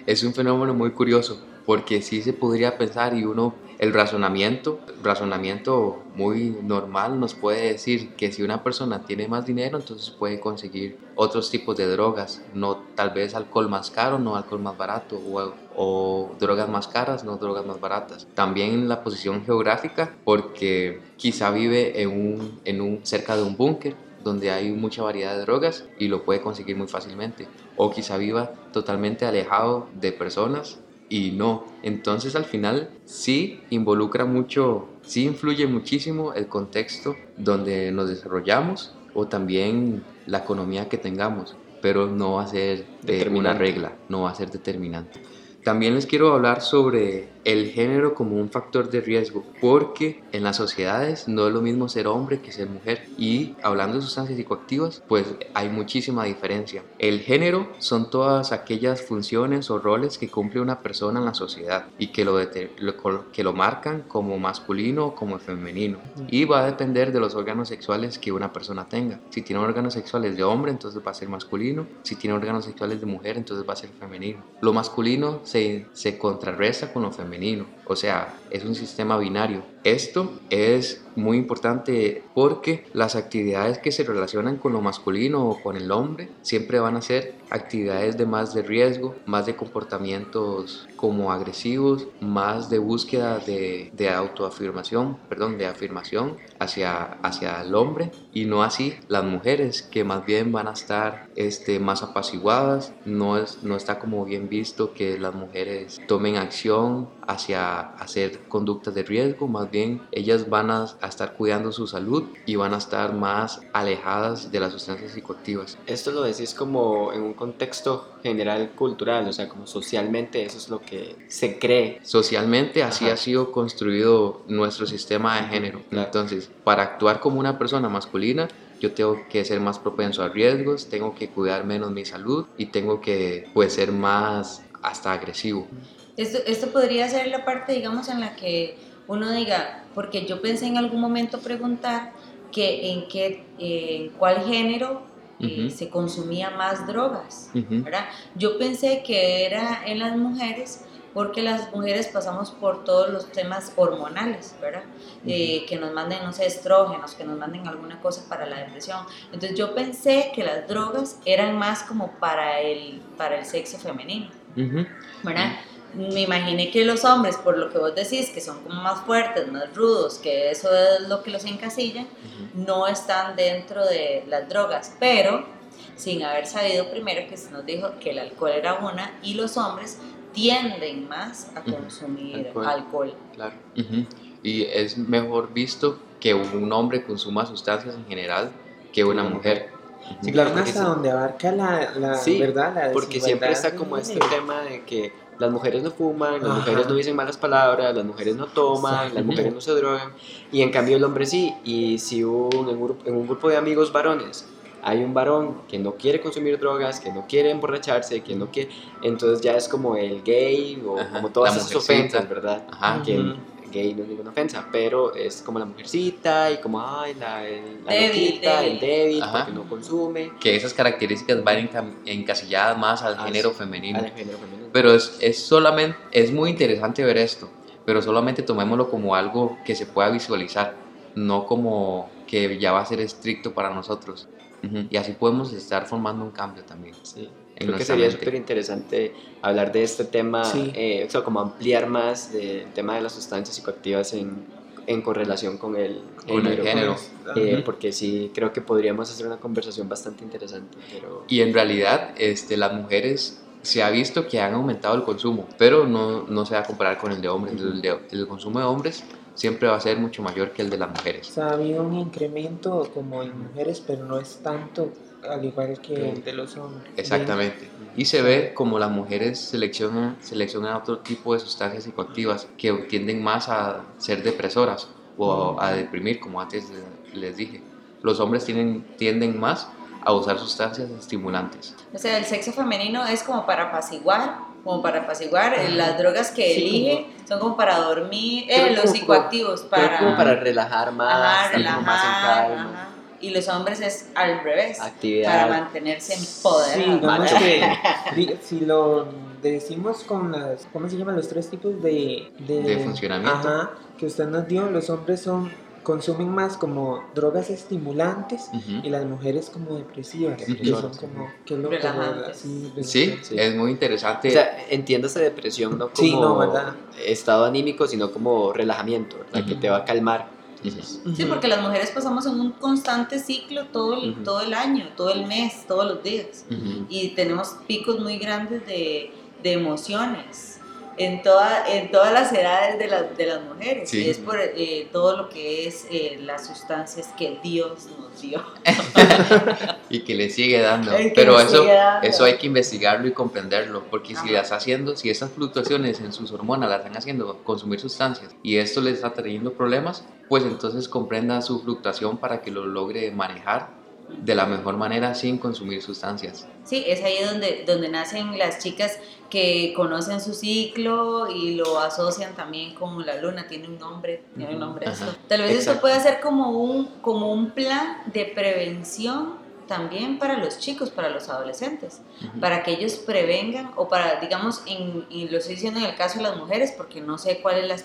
Es un fenómeno muy curioso porque sí se podría pensar y uno, el razonamiento, razonamiento muy normal nos puede decir que si una persona tiene más dinero entonces puede conseguir otros tipos de drogas, no tal vez alcohol más caro, no alcohol más barato o, o drogas más caras, no drogas más baratas. También la posición geográfica porque quizá vive en un, en un cerca de un búnker donde hay mucha variedad de drogas y lo puede conseguir muy fácilmente. O quizá viva totalmente alejado de personas y no. Entonces al final sí involucra mucho, sí influye muchísimo el contexto donde nos desarrollamos o también la economía que tengamos, pero no va a ser eh, una regla, no va a ser determinante. También les quiero hablar sobre el género como un factor de riesgo, porque en las sociedades no es lo mismo ser hombre que ser mujer. Y hablando de sustancias psicoactivas, pues hay muchísima diferencia. El género son todas aquellas funciones o roles que cumple una persona en la sociedad y que lo, lo que lo marcan como masculino o como femenino. Y va a depender de los órganos sexuales que una persona tenga. Si tiene órganos sexuales de hombre, entonces va a ser masculino. Si tiene órganos sexuales de mujer, entonces va a ser femenino. Lo masculino se, se contrarresta con lo femenino. O sea, es un sistema binario. Esto es muy importante porque las actividades que se relacionan con lo masculino o con el hombre siempre van a ser actividades de más de riesgo, más de comportamientos como agresivos, más de búsqueda de, de autoafirmación, perdón, de afirmación hacia, hacia el hombre y no así las mujeres que más bien van a estar este, más apaciguadas, no, es, no está como bien visto que las mujeres tomen acción hacia hacer conductas de riesgo, más bien ellas van a, a estar cuidando su salud y van a estar más alejadas de las sustancias psicoactivas. Esto lo decís como en un contexto general cultural, o sea, como socialmente eso es lo que se cree. Socialmente así Ajá. ha sido construido nuestro sistema de género. Claro. Entonces, para actuar como una persona masculina, yo tengo que ser más propenso a riesgos, tengo que cuidar menos mi salud y tengo que pues ser más hasta agresivo. Esto, esto podría ser la parte, digamos, en la que uno diga, porque yo pensé en algún momento preguntar que en qué, eh, en cuál género eh, se consumía más drogas. ¿verdad? Yo pensé que era en las mujeres porque las mujeres pasamos por todos los temas hormonales, ¿verdad? Eh, que nos manden, no sé, estrógenos, que nos manden alguna cosa para la depresión. Entonces yo pensé que las drogas eran más como para el, para el sexo femenino. ¿verdad? Me imaginé que los hombres, por lo que vos decís, que son como más fuertes, más rudos, que eso es lo que los encasilla, no están dentro de las drogas, pero sin haber sabido primero que se nos dijo que el alcohol era una y los hombres tienden más a consumir Alcohol. alcohol. Claro. Y es mejor visto que un hombre consuma sustancias en general que una mujer. Sí, claro, hasta donde abarca la, la Sí, verdad, la Porque siempre está como este tema de que las mujeres no fuman, las Ajá. mujeres no dicen malas palabras, las mujeres no toman, las mujeres no se drogan, y en cambio el hombre sí. Y si un, en, un, grupo- en un grupo de amigos varones hay un varón que no quiere consumir drogas, que no quiere emborracharse, que no quiere, entonces ya es como el gay o Ajá, como todas esas ofensas, ¿verdad? Ajá. Que Ujú. gay no es ninguna ofensa, pero es como la mujercita y como, ay, la, el, la Débil, loquita, débil. el débil, Ajá. porque no consume. Que esas características van encasilladas más al Ah, género femenino. al género femenino. Pero es, es solamente, es muy interesante ver esto, pero solamente tomémoslo como algo que se pueda visualizar, no como que ya va a ser estricto para nosotros. Ujú. Y así podemos estar formando un cambio también. Sí, en creo que sería súper interesante hablar de este tema, Sí. eh, o sea, como ampliar más del tema de las sustancias psicoactivas en, en correlación con el Con el género. eh, Ujú. porque sí, creo que podríamos hacer una conversación bastante interesante, pero... Y en realidad este, las mujeres se ha visto que han aumentado el consumo, pero no, no se va a comparar con el de hombres. El, de- el consumo de hombres siempre va a ser mucho mayor que el de las O mujeres. sea, ha habido un incremento como en mujeres, pero no es tanto al igual que el de los hombres. Exactamente. Y se ve como las mujeres seleccionan, seleccionan otro tipo de sustancias psicoactivas que tienden más a ser depresoras o a deprimir, como antes les dije. Los hombres tienen, tienden más a usar sustancias estimulantes. O sea, el sexo femenino es como para apaciguar, como para apaciguar. eh, Las drogas que Sí, elige son como para dormir, eh, los como- psicoactivos para, como para relajar más, ajá, como más en relajar. calma. ajá. Y los hombres es al revés, Actividad. para mantenerse en poder. Sí, digamos que si lo decimos con las, ¿cómo se llaman los tres tipos de, De funcionamiento. Ajá, que usted nos dio, los hombres son consumen más como drogas estimulantes Ujú. y las mujeres como depresivas, que son como que lo sí, Sí, Sí. es muy interesante. O sea, entiéndase depresión no como Sí, no, estado anímico, sino como relajamiento, ¿verdad? que Ujú. te va a calmar. Sí, porque las mujeres pasamos en un constante ciclo todo el, todo el año, todo el mes, todos los días. Y tenemos picos muy grandes de, de emociones en, toda, en todas las edades de, las de las mujeres. Sí. Es por eh, todo lo que es eh, las sustancias que Dios nos dio. Y que le sigue dando. Pero eso, dando. eso hay que investigarlo y comprenderlo, porque si las haciendo, si esas fluctuaciones en sus hormonas las están haciendo consumir sustancias y esto le está trayendo problemas, pues entonces comprenda su fluctuación para que lo logre manejar de la mejor manera sin consumir sustancias. Sí, es ahí donde, donde nacen las chicas que conocen su ciclo y lo asocian también con la luna, tiene un nombre, tiene un nombre Ajá. Tal vez esto Exacto. puede ser como un, como un plan de prevención también para los chicos, para los adolescentes, para que ellos prevengan o para, digamos, en, y lo estoy diciendo en el caso de las mujeres porque no sé cuál es la,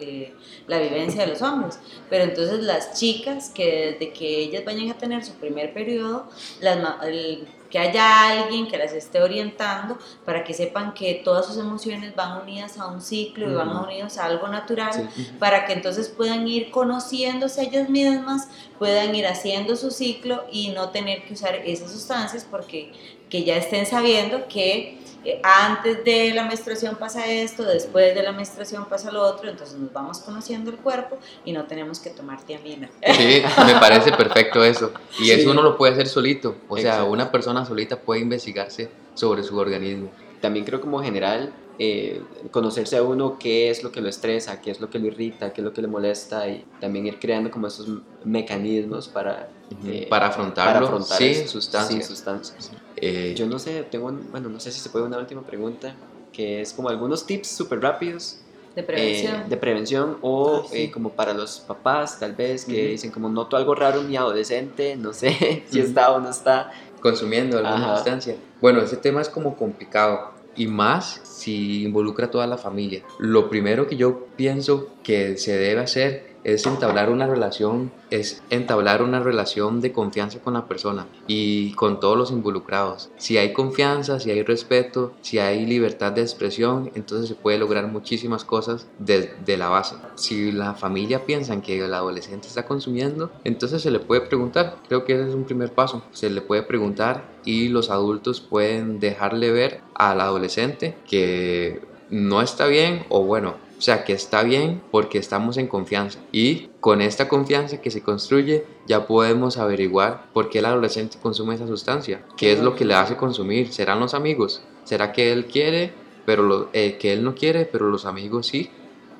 eh, la vivencia de los hombres, pero entonces las chicas que desde que ellas vayan a tener su primer periodo, las, el- que haya alguien que las esté orientando para que sepan que todas sus emociones van unidas a un ciclo y van unidas a algo natural Sí. para que entonces puedan ir conociéndose ellas mismas, puedan ir haciendo su ciclo y no tener que usar esas sustancias porque que ya estén sabiendo que eh, antes de la menstruación pasa esto, después de la menstruación pasa lo otro, entonces nos vamos conociendo el cuerpo y no tenemos que tomar tiamina. Sí, me parece perfecto eso. Y Sí. eso uno lo puede hacer solito. O sea, Exacto. una persona solita puede investigarse sobre su organismo. También creo como general eh, conocerse a uno qué es lo que lo estresa, qué es lo que lo irrita, qué es lo que le molesta y también ir creando como esos mecanismos para, eh, para afrontarlo para afrontar sin sustancias. sin sustancias. Eh, Yo no sé, tengo, un- bueno, no sé si se puede una última pregunta, que es como algunos tips súper rápidos De eh, prevención. de prevención o Ah, sí. eh, como para los papás tal vez que Ujú. dicen como noto algo raro en mi adolescente, no sé si está o no está. consumiendo alguna Ajá. sustancia. Bueno, ese tema es como complicado y más si involucra a toda la familia. Lo primero que yo pienso que se debe hacer es entablar una relación, es entablar una relación de confianza con la persona y con todos los involucrados. Si hay confianza, si hay respeto, si hay libertad de expresión, entonces se puede lograr muchísimas cosas desde la base. Si la familia piensa que el adolescente está consumiendo, entonces se le puede preguntar. Creo que ese es un primer paso. Se le puede preguntar y los adultos pueden dejarle ver al adolescente que no está bien o bueno, o sea, que está bien porque estamos en confianza. Y con esta confianza que se construye, ya podemos averiguar por qué el adolescente consume esa sustancia. ¿Qué es lo que le hace consumir? ¿Serán los amigos? ¿Será que él quiere, pero lo- eh, que él no quiere, pero los amigos sí?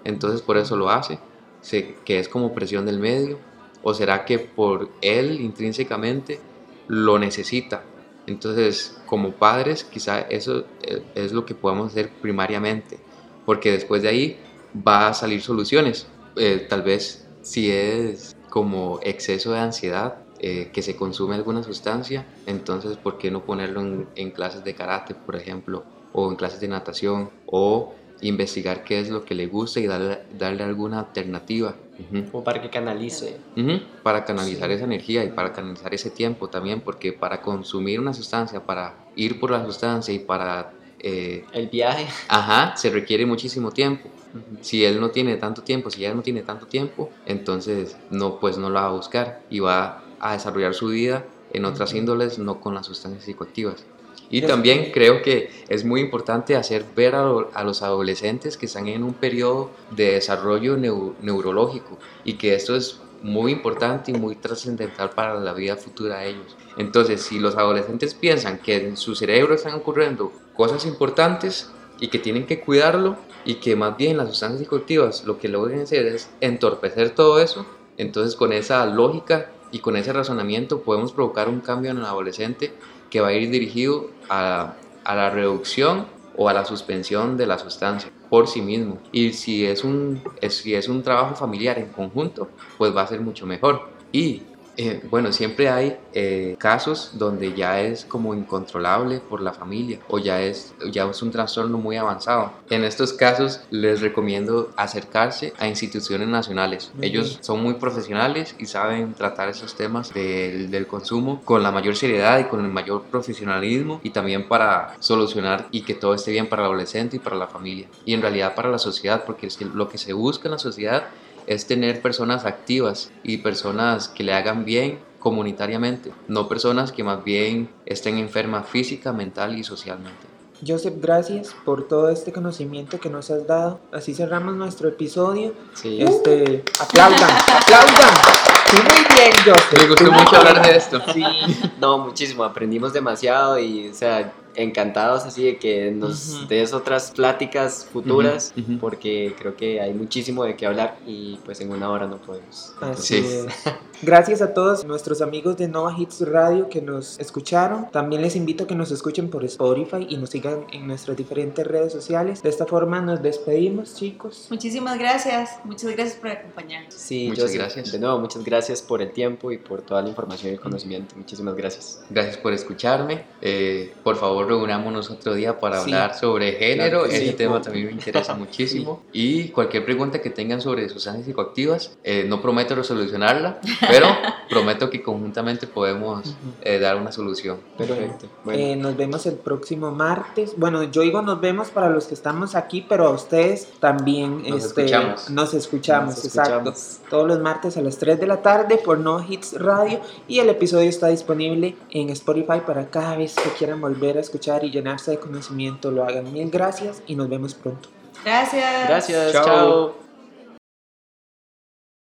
Entonces por eso lo hace. Se- que es como presión del medio. ¿O será que por él intrínsecamente lo necesita? Entonces, como padres, quizá eso eh, es lo que podemos hacer primariamente, porque después de ahí va a salir soluciones. Eh, tal vez si es como exceso de ansiedad, eh, que se consume alguna sustancia, entonces, ¿por qué no ponerlo en, en clases de karate, por ejemplo, o en clases de natación, o investigar qué es lo que le gusta y darle, darle alguna alternativa? Como para que canalice. Para canalizar esa energía y para canalizar ese tiempo también, porque para consumir una sustancia, para ir por la sustancia y para... eh, El viaje. ajá, se requiere muchísimo tiempo. Si él no tiene tanto tiempo, si ella no tiene tanto tiempo, entonces no, pues no la va a buscar y va a desarrollar su vida en otras índoles, no con las sustancias psicoactivas. Y también creo que es muy importante hacer ver a, lo- a los adolescentes que están en un periodo de desarrollo neu- neurológico y que esto es muy importante y muy trascendental para la vida futura de ellos. Entonces, si los adolescentes piensan que en su cerebro están ocurriendo cosas importantes y que tienen que cuidarlo y que más bien las sustancias psicoactivas lo que logran hacer es entorpecer todo eso, entonces con esa lógica y con ese razonamiento podemos provocar un cambio en el adolescente que va a ir dirigido a, a la reducción o a la suspensión de la sustancia por sí mismo. Y si es un, si es un trabajo familiar en conjunto, pues va a ser mucho mejor. Y eh, bueno, siempre hay eh, casos donde ya es como incontrolable por la familia o ya es, ya es un trastorno muy avanzado. En estos casos les recomiendo acercarse a instituciones nacionales. Ellos son muy profesionales y saben tratar esos temas del, del consumo con la mayor seriedad y con el mayor profesionalismo y también para solucionar y que todo esté bien para el adolescente y para la familia y en realidad para la sociedad porque es que lo que se busca en la sociedad es tener personas activas y personas que le hagan bien comunitariamente, no personas que más bien estén enfermas física, mental y socialmente. Joseph, gracias por todo este conocimiento que nos has dado. Así cerramos nuestro episodio. Sí. Este, aplaudan, aplaudan. Sí, muy bien, Joseph. Me gustó mucho hablar de esto. Sí. No, muchísimo, aprendimos demasiado y, o sea, encantados así de que nos Ujú. des otras pláticas futuras, Ujú, ujú. porque creo que hay muchísimo de qué hablar y pues en una hora no podemos. Así Sí. es. Gracias a todos nuestros amigos de Nova Hits Radio que nos escucharon. También les invito a que nos escuchen por Spotify y nos sigan en nuestras diferentes redes sociales. De esta forma nos despedimos, chicos. Muchísimas gracias, muchas gracias por acompañarnos. Sí, Muchas gracias. De nuevo, muchas gracias por el tiempo y por toda la información y el conocimiento. Muchísimas gracias. Gracias por escucharme. Eh, por favor, reunámonos otro día para Sí. hablar sobre género. Claro Ese sí. tema también me interesa muchísimo. Y cualquier pregunta que tengan sobre sustancias psicoactivas, eh, no prometo resolucionarla, pero prometo que conjuntamente podemos eh, dar una solución. Perfecto. Bueno, Eh, nos vemos el próximo martes. Bueno, yo digo nos vemos para los que estamos aquí, pero a ustedes también Nos este, escuchamos. nos escuchamos, nos exacto. escuchamos. Todos los martes a las 3 de la tarde por No Hits Radio y el episodio está disponible en Spotify para cada vez que quieran volver a escuchar y llenarse de conocimiento lo hagan. Mil gracias y nos vemos pronto. Gracias. Gracias, Chao. chao.